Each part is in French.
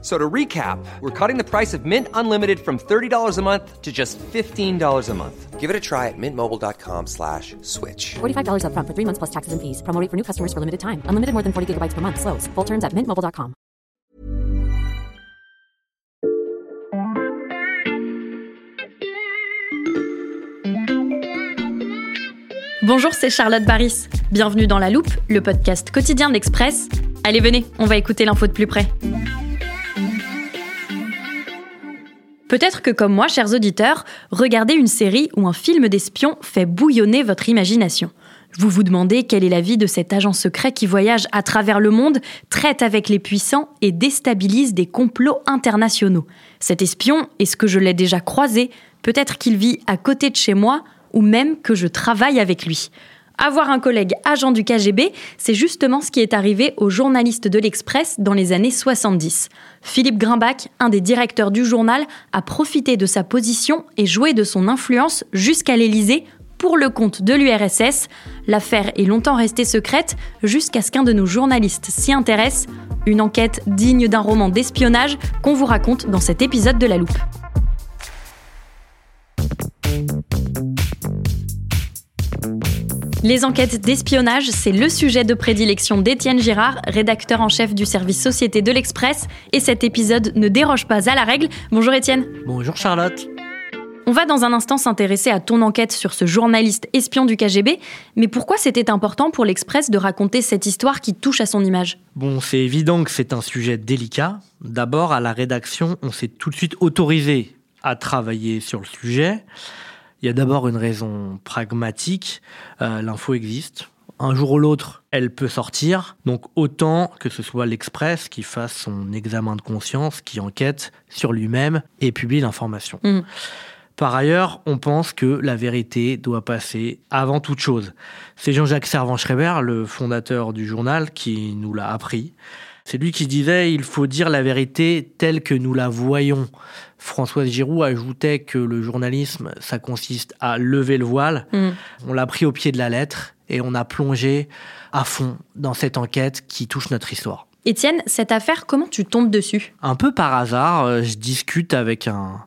So to recap, we're cutting the price of Mint Unlimited from $30 a month to just $15 a month. Give it a try at mintmobile.com slash switch. $45 upfront for three months plus taxes and fees. Promo rate for new customers for limited time. Unlimited more than 40 gigabytes per month. Slows. Full terms at mintmobile.com. Bonjour, c'est Charlotte Baris. Bienvenue dans La Loupe, le podcast quotidien de l'Express. Allez, venez, on va écouter l'info de plus près. Peut-être que comme moi, chers auditeurs, regarder une série ou un film d'espion fait bouillonner votre imagination. Vous vous demandez quelle est la vie de cet agent secret qui voyage à travers le monde, traite avec les puissants et déstabilise des complots internationaux. Cet espion, est-ce que je l'ai déjà croisé? Peut-être qu'il vit à côté de chez moi ou même que je travaille avec lui. Avoir un collègue agent du KGB, c'est justement ce qui est arrivé aux journalistes de l'Express dans les années 70. Philippe Grimbach, un des directeurs du journal, a profité de sa position et joué de son influence jusqu'à l'Élysée pour le compte de l'URSS. L'affaire est longtemps restée secrète jusqu'à ce qu'un de nos journalistes s'y intéresse. Une enquête digne d'un roman d'espionnage qu'on vous raconte dans cet épisode de La Loupe. Les enquêtes d'espionnage, c'est le sujet de prédilection d'Étienne Girard, rédacteur en chef du service Société de l'Express. Et cet épisode ne déroge pas à la règle. Bonjour Étienne. Bonjour Charlotte. On va dans un instant s'intéresser à ton enquête sur ce journaliste espion du KGB, mais pourquoi c'était important pour l'Express de raconter cette histoire qui touche à son image? Bon, c'est évident que c'est un sujet délicat. D'abord, à la rédaction, on s'est tout de suite autorisé à travailler sur le sujet. Il y a d'abord une raison pragmatique. Euh, L'info existe. Un jour ou l'autre, elle peut sortir. Donc autant que ce soit l'Express qui fasse son examen de conscience, qui enquête sur lui-même et publie l'information. Mmh. Par ailleurs, on pense que la vérité doit passer avant toute chose. C'est Jean-Jacques Servan-Schreiber, le fondateur du journal, qui nous l'a appris. C'est lui qui disait il faut dire la vérité telle que nous la voyons. Françoise Giroud ajoutait que le journalisme, ça consiste à lever le voile. Mm. On l'a pris au pied de la lettre et on a plongé à fond dans cette enquête qui touche notre histoire. Étienne, cette affaire, comment tu tombes dessus? Un peu par hasard, euh, je discute avec un,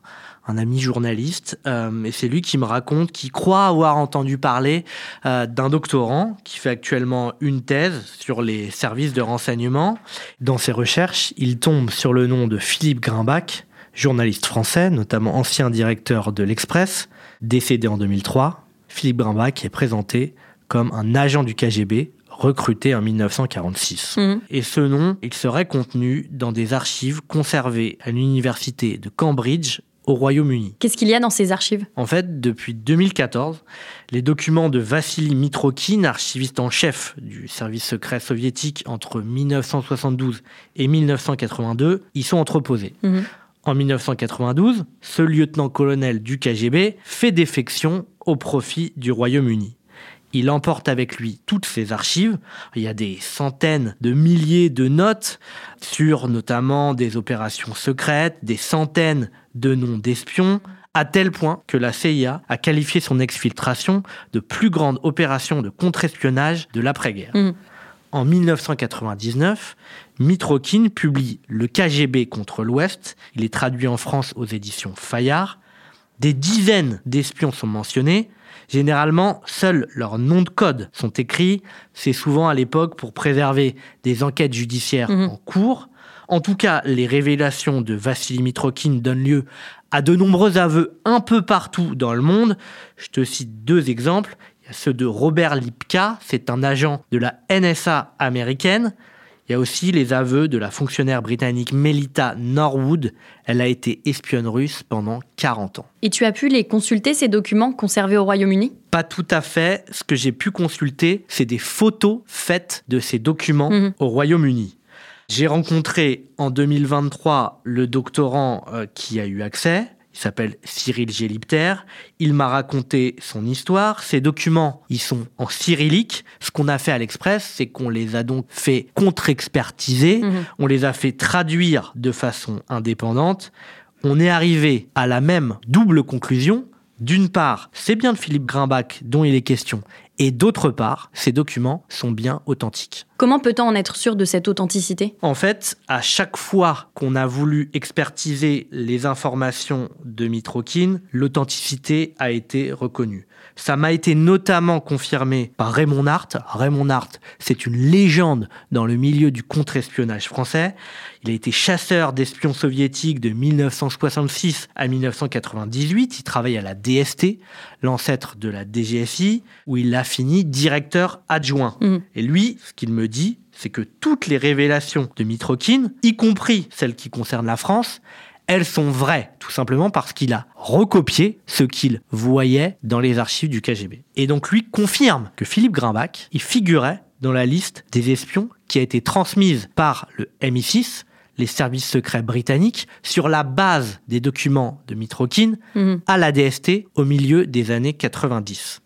un ami journaliste, euh, et c'est lui qui me raconte qu'il croit avoir entendu parler euh, d'un doctorant qui fait actuellement une thèse sur les services de renseignement. Dans ses recherches, il tombe sur le nom de Philippe Grimbach, journaliste français, notamment ancien directeur de l'Express, décédé en 2003. Philippe Grimbach est présenté comme un agent du KGB recruté en 1946. Mhm. Et ce nom, il serait contenu dans des archives conservées à l'université de Cambridge au Royaume-Uni. Qu'est-ce qu'il y a dans ces archives? En fait, depuis 2014, les documents de Vassili Mitrokhin, archiviste en chef du service secret soviétique entre 1972 et 1982, y sont entreposés. Mhm. En 1992, ce lieutenant-colonel du KGB fait défection au profit du Royaume-Uni. Il emporte avec lui toutes ses archives. Il y a des centaines de milliers de notes sur notamment des opérations secrètes, des centaines de noms d'espions, à tel point que la CIA a qualifié son exfiltration de plus grande opération de contre-espionnage de l'après-guerre. Mhm. En 1999, Mitrokhin publie Le KGB contre l'Ouest. Il est traduit en France aux éditions Fayard. Des dizaines d'espions sont mentionnés. Généralement, seuls leurs noms de code sont écrits. C'est souvent à l'époque pour préserver des enquêtes judiciaires Mhm. en cours. En tout cas, les révélations de Vassili Mitrokhin donnent lieu à de nombreux aveux un peu partout dans le monde. Je te cite deux exemples. Il y a ceux de Robert Lipka, c'est un agent de la NSA américaine. Il y a aussi les aveux de la fonctionnaire britannique Melita Norwood. Elle a été espionne russe pendant 40 ans. Et tu as pu les consulter, ces documents conservés au Royaume-Uni? Pas tout à fait. Ce que j'ai pu consulter, c'est des photos faites de ces documents Mhm. au Royaume-Uni. J'ai rencontré en 2023 le doctorant euh, qui a eu accès. Il s'appelle Cyril Gélipter. Il m'a raconté son histoire. Ces documents, ils sont en cyrillique. Ce qu'on a fait à l'Express, c'est qu'on les a donc fait contre-expertiser. Mhm. On les a fait traduire de façon indépendante. On est arrivé à la même double conclusion. D'une part, c'est bien de Philippe Grimbach dont il est question. Et d'autre part, ces documents sont bien authentiques. Comment peut-on en être sûr de cette authenticité? En fait, à chaque fois qu'on a voulu expertiser les informations de Mitrokin, l'authenticité a été reconnue. Ça m'a été notamment confirmé par Raymond Hart. Raymond Hart, c'est une légende dans le milieu du contre-espionnage français. Il a été chasseur d'espions soviétiques de 1966 à 1998. Il travaille à la DST, l'ancêtre de la DGSI, où il a fini directeur adjoint. Mhm. Et lui, ce qu'il me dit, c'est que toutes les révélations de Mitrokin, y compris celles qui concernent la France, elles sont vraies, tout simplement parce qu'il a recopié ce qu'il voyait dans les archives du KGB. Et donc lui confirme que Philippe Grimbach, il figurait dans la liste des espions qui a été transmise par le MI6, les services secrets britanniques, sur la base des documents de Mitrokin Mhm. à la DST au milieu des années 90.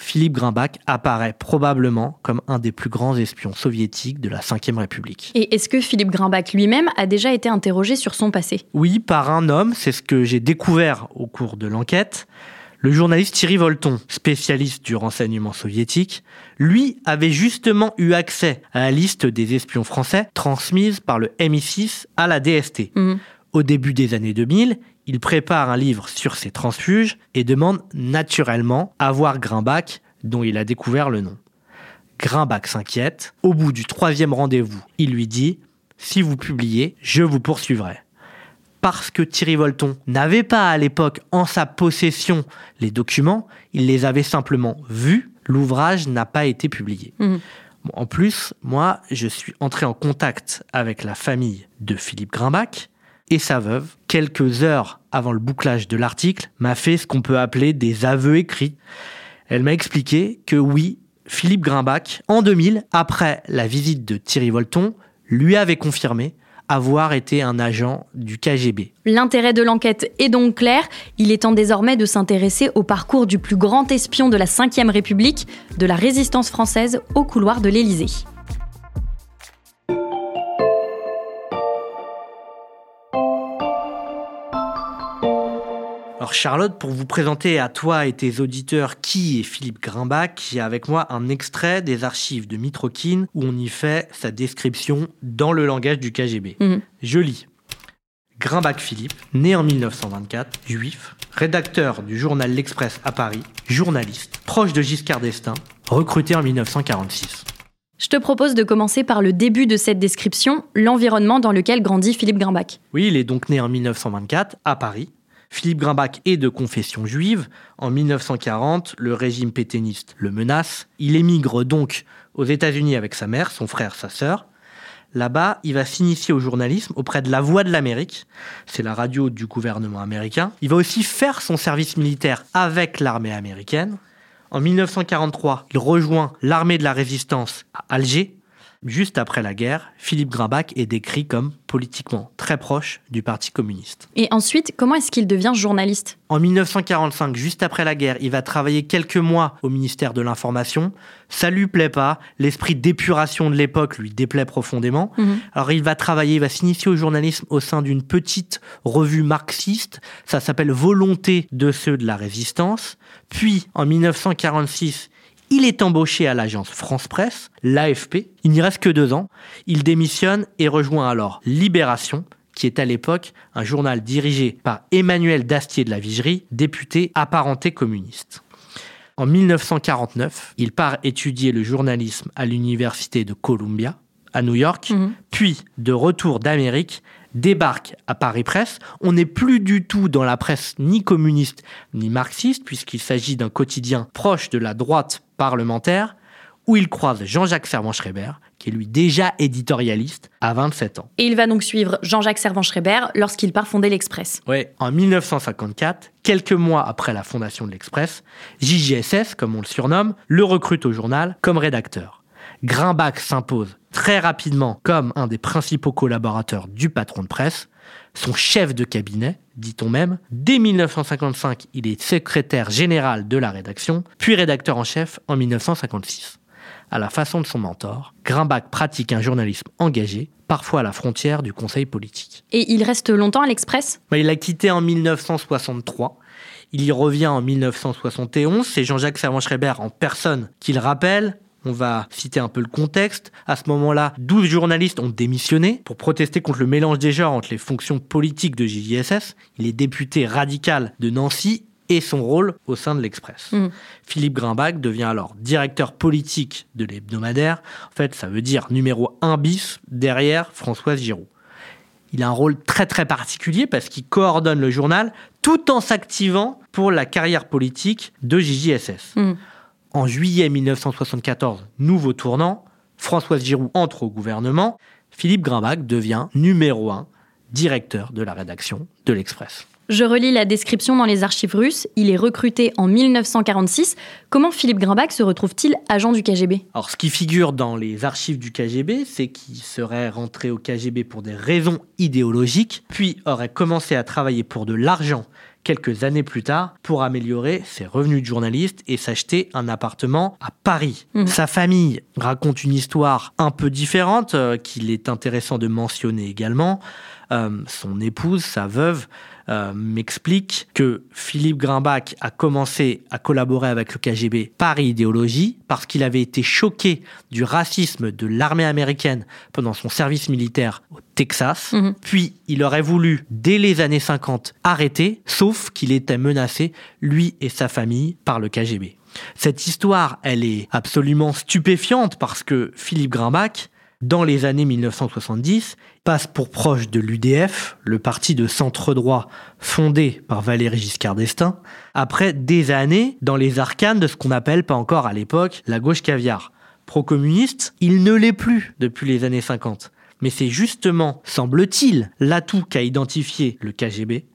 Philippe Grimbach apparaît probablement comme un des plus grands espions soviétiques de la Ve République. Et est-ce que Philippe Grimbach lui-même a déjà été interrogé sur son passé? Oui, par un homme, c'est ce que j'ai découvert au cours de l'enquête. Le journaliste Thierry Volton, spécialiste du renseignement soviétique, lui avait justement eu accès à la liste des espions français transmise par le MI6 à la DST. Mhm. Au début des années 2000, il prépare un livre sur ces transfuges et demande naturellement à voir Grimbach, dont il a découvert le nom. Grimbach s'inquiète. Au bout du troisième rendez-vous, il lui dit Si vous publiez, je vous poursuivrai. Parce que Thierry Volton n'avait pas à l'époque en sa possession les documents, il les avait simplement vus, l'ouvrage n'a pas été publié. Bon, en plus, moi, je suis entré en contact avec la famille de Philippe Grimbach et sa veuve, quelques heures avant le bouclage de l'article, m'a fait ce qu'on peut appeler des aveux écrits. Elle m'a expliqué que oui, Philippe Grimbach, en 2000, après la visite de Thierry Volton, lui avait confirmé avoir été un agent du KGB. L'intérêt de l'enquête est donc clair. Il est temps désormais de s'intéresser au parcours du plus grand espion de la Ve République, de la résistance française au couloir de l'Élysée. Alors Charlotte, pour vous présenter à toi et tes auditeurs qui est Philippe Grimbach, j'ai avec moi un extrait des archives de Mitrokin où on y fait sa description dans le langage du KGB. Mhm. Je lis. Grimbach Philippe, né en 1924, juif, rédacteur du journal L'Express à Paris, journaliste, proche de Giscard d'Estaing, recruté en 1946. Je te propose de commencer par le début de cette description, l'environnement dans lequel grandit Philippe Grimbach. Oui, il est donc né en 1924 à Paris. Philippe Grimbach est de confession juive. En 1940, le régime pétainiste le menace. Il émigre donc aux États-Unis avec sa mère, son frère, sa sœur. Là-bas, il va s'initier au journalisme auprès de La Voix de l'Amérique. C'est la radio du gouvernement américain. Il va aussi faire son service militaire avec l'armée américaine. En 1943, il rejoint l'armée de la résistance à Alger. Juste après la guerre, Philippe Grimbach est décrit comme politiquement très proche du Parti communiste. Et ensuite, comment est-ce qu'il devient journaliste? En 1945, juste après la guerre, il va travailler quelques mois au ministère de l'Information. Ça lui plaît pas, l'esprit d'épuration de l'époque lui déplaît profondément. Mhm. Alors il va travailler, il va s'initier au journalisme au sein d'une petite revue marxiste. Ça s'appelle Volonté de ceux de la résistance. Puis en 1946, il est embauché à l'agence France Presse, l'AFP. Il n'y reste que deux ans. Il démissionne et rejoint alors Libération, qui est à l'époque un journal dirigé par Emmanuel Dastier de la Vigerie, député apparenté communiste. En 1949, il part étudier le journalisme à l'université de Columbia, à New York, Mhm. puis de retour d'Amérique, débarque à Paris Presse. On n'est plus du tout dans la presse ni communiste ni marxiste, puisqu'il s'agit d'un quotidien proche de la droite parlementaire, où il croise Jean-Jacques Servan-Schreiber, qui est lui déjà éditorialiste à 27 ans. Et il va donc suivre Jean-Jacques Servan-Schreiber lorsqu'il part fonder l'Express. Ouais. En 1954, quelques mois après la fondation de l'Express, JJSS, comme on le surnomme, le recrute au journal comme rédacteur. Grimbach s'impose très rapidement comme un des principaux collaborateurs du patron de presse. Son chef de cabinet, dit-on même. Dès 1955, il est secrétaire général de la rédaction, puis rédacteur en chef en 1956. À la façon de son mentor, Grimbach pratique un journalisme engagé, parfois à la frontière du conseil politique. Et il reste longtemps à l'Express? Bah, il a quitté en 1963. Il y revient en 1971. C'est Jean-Jacques Servan-Schreiber en personne qui le rappelle. On va citer un peu le contexte. À ce moment-là, 12 journalistes ont démissionné pour protester contre le mélange des genres entre les fonctions politiques de JJSS. Il est député radical de Nancy et son rôle au sein de l'Express. Mm. Philippe Grimbach devient alors directeur politique de l'hebdomadaire. En fait, ça veut dire numéro 1 bis derrière Françoise Giroud. Il a un rôle très très particulier parce qu'il coordonne le journal tout en s'activant pour la carrière politique de JJSS. En juillet 1974, nouveau tournant, Françoise Giroud entre au gouvernement, Philippe Grimbach devient numéro 1 directeur de la rédaction de l'Express. Je relis la description dans les archives russes. Il est recruté en 1946. Comment Philippe Grimbach se retrouve-t-il agent du KGB Alors, ce qui figure dans les archives du KGB, c'est qu'il serait rentré au KGB pour des raisons idéologiques, puis aurait commencé à travailler pour de l'argent quelques années plus tard pour améliorer ses revenus de journaliste et s'acheter un appartement à Paris. Mhm. Sa famille raconte une histoire un peu différente euh, qu'il est intéressant de mentionner également. Euh, son épouse, sa veuve, euh, m'explique que Philippe Grimbach a commencé à collaborer avec le KGB par idéologie, parce qu'il avait été choqué du racisme de l'armée américaine pendant son service militaire au Texas. Mhm. Puis il aurait voulu, dès les années 50, arrêter, sauf qu'il était menacé, lui et sa famille, par le KGB. Cette histoire, elle est absolument stupéfiante parce que Philippe Grimbach, dans les années 1970, passe pour proche de l'UDF, le parti de centre droit fondé par Valéry Giscard d'Estaing, après des années dans les arcanes de ce qu'on appelle pas encore à l'époque la gauche caviar. Pro-communiste, il ne l'est plus depuis les années 50. Mais c'est justement, semble-t-il, l'atout qu'a identifié le KGB.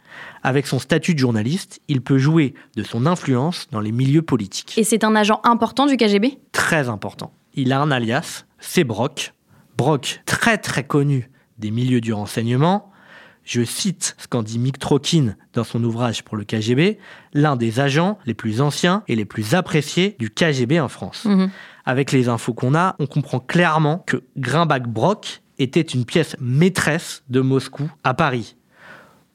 Avec son statut de journaliste, il peut jouer de son influence dans les milieux politiques Et c'est un agent important du KGB très important. Il a un alias, c'est Brock. Brock, très très connu des milieux du renseignement. Je cite ce qu'en dit Mick Trokin dans son ouvrage pour le KGB, l'un des agents les plus anciens et les plus appréciés du KGB en France. Mhm. Avec les infos qu'on a, on comprend clairement que Grimbach Brock était une pièce maîtresse de Moscou à Paris.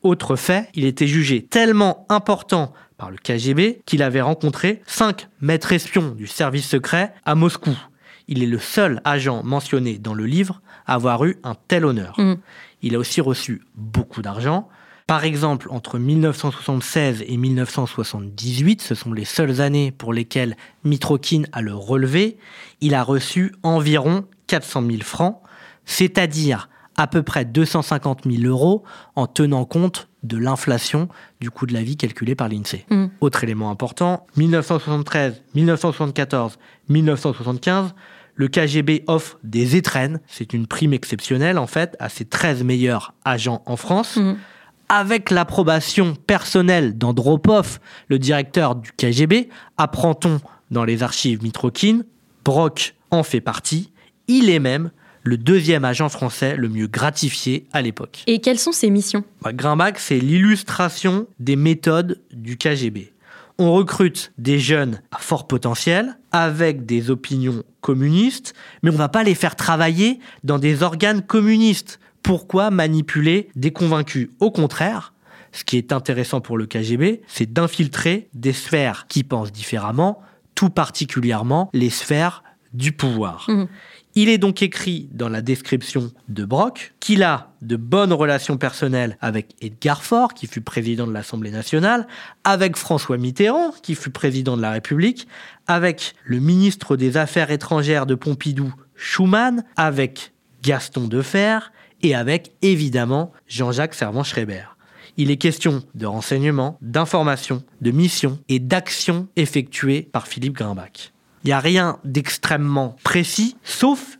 Autre fait, il était jugé tellement important par le KGB qu'il avait rencontré cinq maîtres espions du service secret à Moscou. Il est le seul agent mentionné dans le livre à avoir eu un tel honneur. Mhm. Il a aussi reçu beaucoup d'argent. Par exemple, entre 1976 et 1978, ce sont les seules années pour lesquelles Mitrokin a le relevé, il a reçu environ 400 000 francs, c'est-à-dire à peu près 250 000 euros en tenant compte de l'inflation du coût de la vie calculé par l'INSEE. Mm. Autre élément important, 1973, 1974, 1975, le KGB offre des étrennes, c'est une prime exceptionnelle en fait, à ses 13 meilleurs agents en France. Mhm. Avec l'approbation personnelle d'Andropov, le directeur du KGB, apprend-on dans les archives Mitrokin, Brock en fait partie. Il est même le deuxième agent français le mieux gratifié à l'époque. Et quelles sont ses missions? Bah, Grimbach, c'est l'illustration des méthodes du KGB. On recrute des jeunes à fort potentiel, avec des opinions communistes, mais on va pas les faire travailler dans des organes communistes. Pourquoi manipuler des convaincus? Au contraire, ce qui est intéressant pour le KGB, c'est d'infiltrer des sphères qui pensent différemment, tout particulièrement les sphères du pouvoir. Mhm. Il est donc écrit dans la description de Brock qu'il a de bonnes relations personnelles avec Edgar Faure, qui fut président de l'Assemblée nationale, avec François Mitterrand, qui fut président de la République, avec le ministre des Affaires étrangères de Pompidou, Schumann, avec Gaston Defer et avec évidemment Jean-Jacques Servan-Schreiber. Il est question de renseignements, d'informations, de missions et d'actions effectuées par Philippe Grimbach. Il n'y a rien d'extrêmement précis, sauf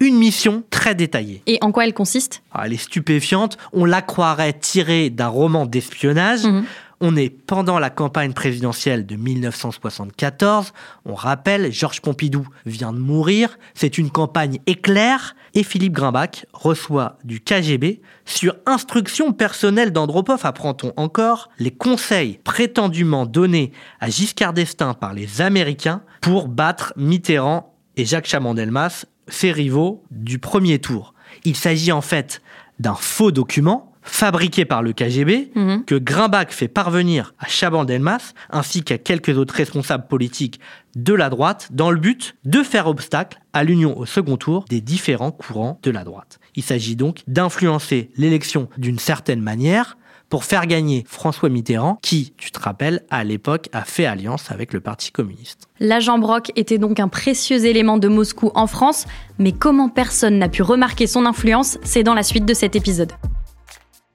une mission très détaillée. Et en quoi elle consiste? Alors, elle est stupéfiante, on la croirait tirée d'un roman d'espionnage. Mhm. On est pendant la campagne présidentielle de 1974. On rappelle, Georges Pompidou vient de mourir. C'est une campagne éclair. Et Philippe Grimbach reçoit du KGB, sur instruction personnelle d'Andropov, apprend-on encore, les conseils prétendument donnés à Giscard d'Estaing par les Américains pour battre Mitterrand et Jacques Chaban-Delmas, ses rivaux du premier tour. Il s'agit en fait d'un faux document fabriqué par le KGB Mhm. que Grimbach fait parvenir à Chaban-Delmas ainsi qu'à quelques autres responsables politiques de la droite dans le but de faire obstacle à l'union au second tour des différents courants de la droite. Il s'agit donc d'influencer l'élection d'une certaine manière pour faire gagner François Mitterrand qui, tu te rappelles, à l'époque a fait alliance avec le Parti communiste. L'agent Brock était donc un précieux élément de Moscou en France, mais comment personne n'a pu remarquer son influence, c'est dans la suite de cet épisode.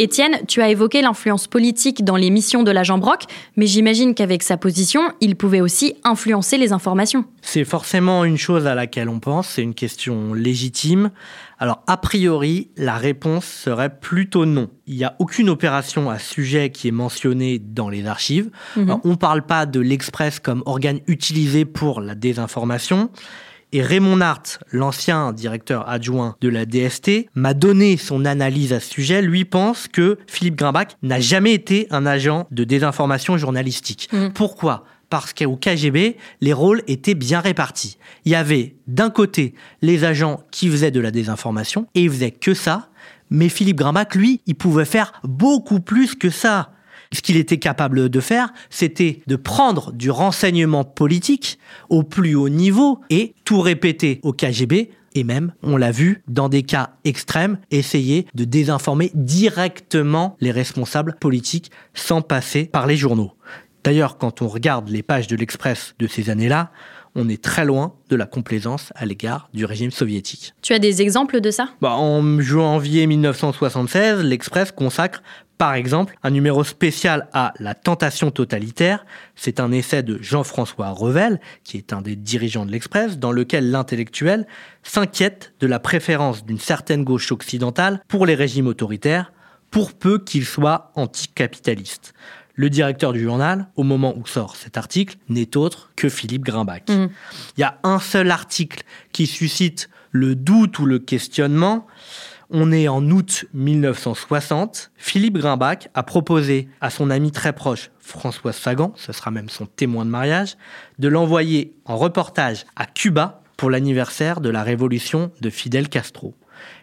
Étienne, tu as évoqué l'influence politique dans les missions de l'agent Brock, mais j'imagine qu'avec sa position, il pouvait aussi influencer les informations. C'est forcément une chose à laquelle on pense, c'est une question légitime. Alors, a priori, la réponse serait plutôt non. Il n'y a aucune opération à ce sujet qui est mentionnée dans les archives. Alors, on ne parle pas de l'Express comme organe utilisé pour la désinformation. Et Raymond Hart, l'ancien directeur adjoint de la DST, m'a donné son analyse à ce sujet. Lui pense que Philippe Grimbach n'a jamais été un agent de désinformation journalistique. Pourquoi? Parce qu'au KGB, les rôles étaient bien répartis. Il y avait d'un côté les agents qui faisaient de la désinformation, et ils faisaient que ça, mais Philippe Grimbach, lui, il pouvait faire beaucoup plus que ça. Ce qu'il était capable de faire, c'était de prendre du renseignement politique au plus haut niveau et tout répéter au KGB et même, on l'a vu, dans des cas extrêmes, essayer de désinformer directement les responsables politiques sans passer par les journaux. D'ailleurs, quand on regarde les pages de l'Express de ces années-là, on est très loin de la complaisance à l'égard du régime soviétique. Tu as des exemples de ça? Bah, en janvier 1976, l'Express consacre par exemple un numéro spécial à La tentation totalitaire. C'est un essai de Jean-François Revel, qui est un des dirigeants de l'Express, dans lequel l'intellectuel s'inquiète de la préférence d'une certaine gauche occidentale pour les régimes autoritaires, pour peu qu'ils soient anticapitalistes. Le directeur du journal, au moment où sort cet article, n'est autre que Philippe Grimbach. Il y a un seul article qui suscite le doute ou le questionnement. On est en août 1960. Philippe Grimbach a proposé à son ami très proche, François Sagan, ce sera même son témoin de mariage, de l'envoyer en reportage à Cuba pour l'anniversaire de la révolution de Fidel Castro.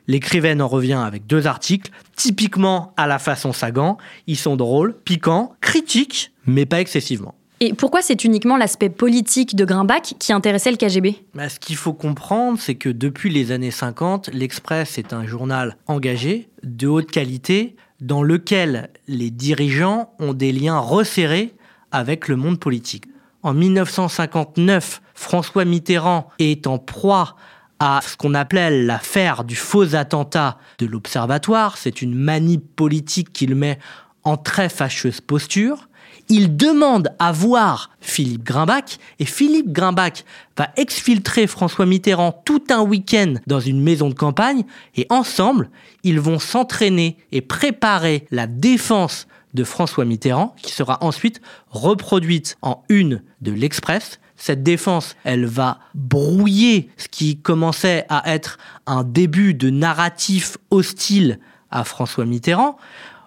L'écrivaine en revient avec deux articles, typiquement à la façon Sagan. Ils sont drôles, piquants, critiques, mais pas excessivement. Et pourquoi c'est uniquement l'aspect politique de Grimbach qui intéressait le KGB Bah, ce qu'il faut comprendre, c'est que depuis les années 50, l'Express est un journal engagé, de haute qualité, dans lequel les dirigeants ont des liens resserrés avec le monde politique. En 1959, François Mitterrand est en proie à ce qu'on appelait l'affaire du faux attentat de l'Observatoire. C'est une manip politique qu'il met en très fâcheuse posture. Il demande à voir Philippe Grimbach et Philippe Grimbach va exfiltrer François Mitterrand tout un week-end dans une maison de campagne et ensemble, ils vont s'entraîner et préparer la défense de François Mitterrand qui sera ensuite reproduite en une de l'Express. Cette défense, elle va brouiller ce qui commençait à être un début de narratif hostile à François Mitterrand.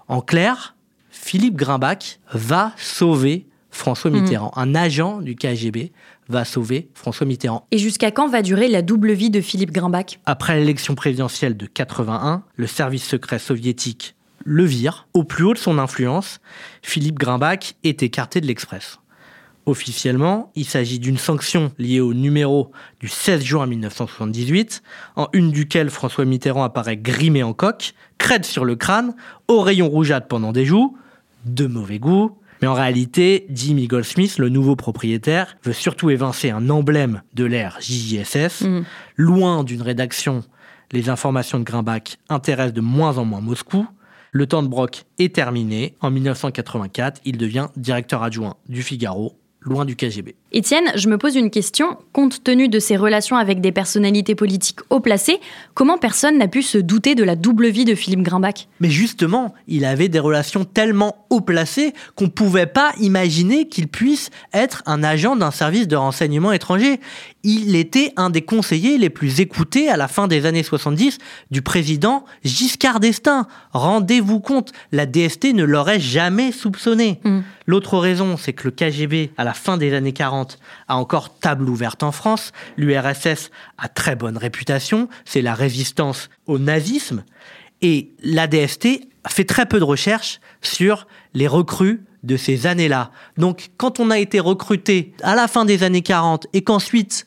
En clair, Philippe Grimbach va sauver François Mhm. Mitterrand. Un agent du KGB va sauver François Mitterrand. Et jusqu'à quand va durer la double vie de Philippe Grimbach? Après l'élection présidentielle de 81, le service secret soviétique le vire. Au plus haut de son influence, Philippe Grimbach est écarté de l'Express. Officiellement, il s'agit d'une sanction liée au numéro du 16 juin 1978, en une duquel François Mitterrand apparaît grimé en coq, crête sur le crâne, au rayon rougeâtre pendant des joues, de mauvais goût. Mais en réalité, Jimmy Goldsmith, le nouveau propriétaire, veut surtout évincer un emblème de l'ère JJSS. Loin d'une rédaction, les informations de Grimbach intéressent de moins en moins Moscou. Le temps de Brock est terminé. En 1984, il devient directeur adjoint du Figaro, loin du KGB. Étienne, je me pose une question. Compte tenu de ses relations avec des personnalités politiques haut placées, comment personne n'a pu se douter de la double vie de Philippe Grimbach? Mais justement, il avait des relations tellement haut placées qu'on ne pouvait pas imaginer qu'il puisse être un agent d'un service de renseignement étranger. Il était un des conseillers les plus écoutés à la fin des années 70 du président Giscard d'Estaing. Rendez-vous compte, la DST ne l'aurait jamais soupçonné. L'autre raison, c'est que le KGB, à la fin des années 40, a encore table ouverte en France. L'URSS a très bonne réputation, c'est la résistance au nazisme. Et la DST fait très peu de recherches sur les recrues de ces années-là. Donc, quand on a été recruté à la fin des années 40 et qu'ensuite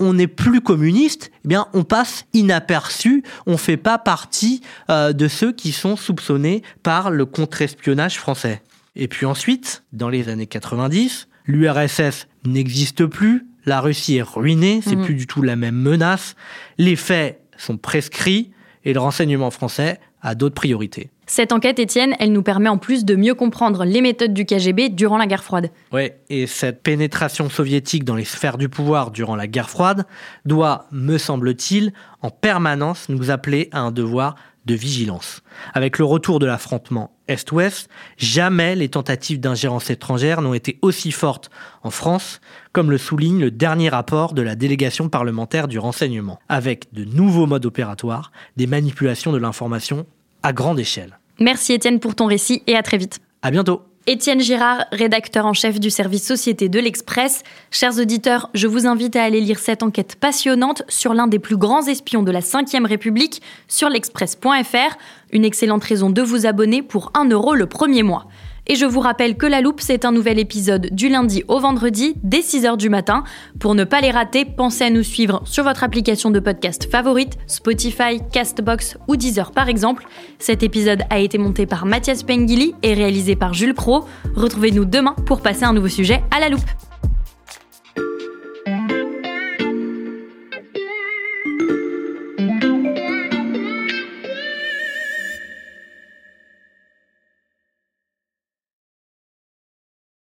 on n'est plus communiste, eh bien, on passe inaperçu, on fait pas partie euh, de ceux qui sont soupçonnés par le contre-espionnage français. Et puis ensuite, dans les années 90, l'URSS n'existe plus, la Russie est ruinée, c'est plus du tout la même menace, les faits sont prescrits et le renseignement français a d'autres priorités. Cette enquête, Étienne, elle nous permet en plus de mieux comprendre les méthodes du KGB durant la guerre froide. Ouais, et cette pénétration soviétique dans les sphères du pouvoir durant la guerre froide doit, me semble-t-il, en permanence nous appeler à un devoir de vigilance. Avec le retour de l'affrontement Est-Ouest, jamais les tentatives d'ingérence étrangère n'ont été aussi fortes en France, comme le souligne le dernier rapport de la délégation parlementaire du renseignement, avec de nouveaux modes opératoires, des manipulations de l'information à grande échelle. Merci Étienne pour ton récit et à très vite. À bientôt! Étienne Girard, rédacteur en chef du service Société de l'Express. Chers auditeurs, je vous invite à aller lire cette enquête passionnante sur l'un des plus grands espions de la Ve République sur l'express.fr. Une excellente raison de vous abonner pour 1 euro le premier mois. Et je vous rappelle que La Loupe, c'est un nouvel épisode du lundi au vendredi dès 6h du matin. Pour ne pas les rater, pensez à nous suivre sur votre application de podcast favorite, Spotify, Castbox ou Deezer par exemple. Cet épisode a été monté par Mathias Pengili et réalisé par Jules Cro. Retrouvez-nous demain pour passer un nouveau sujet à La Loupe.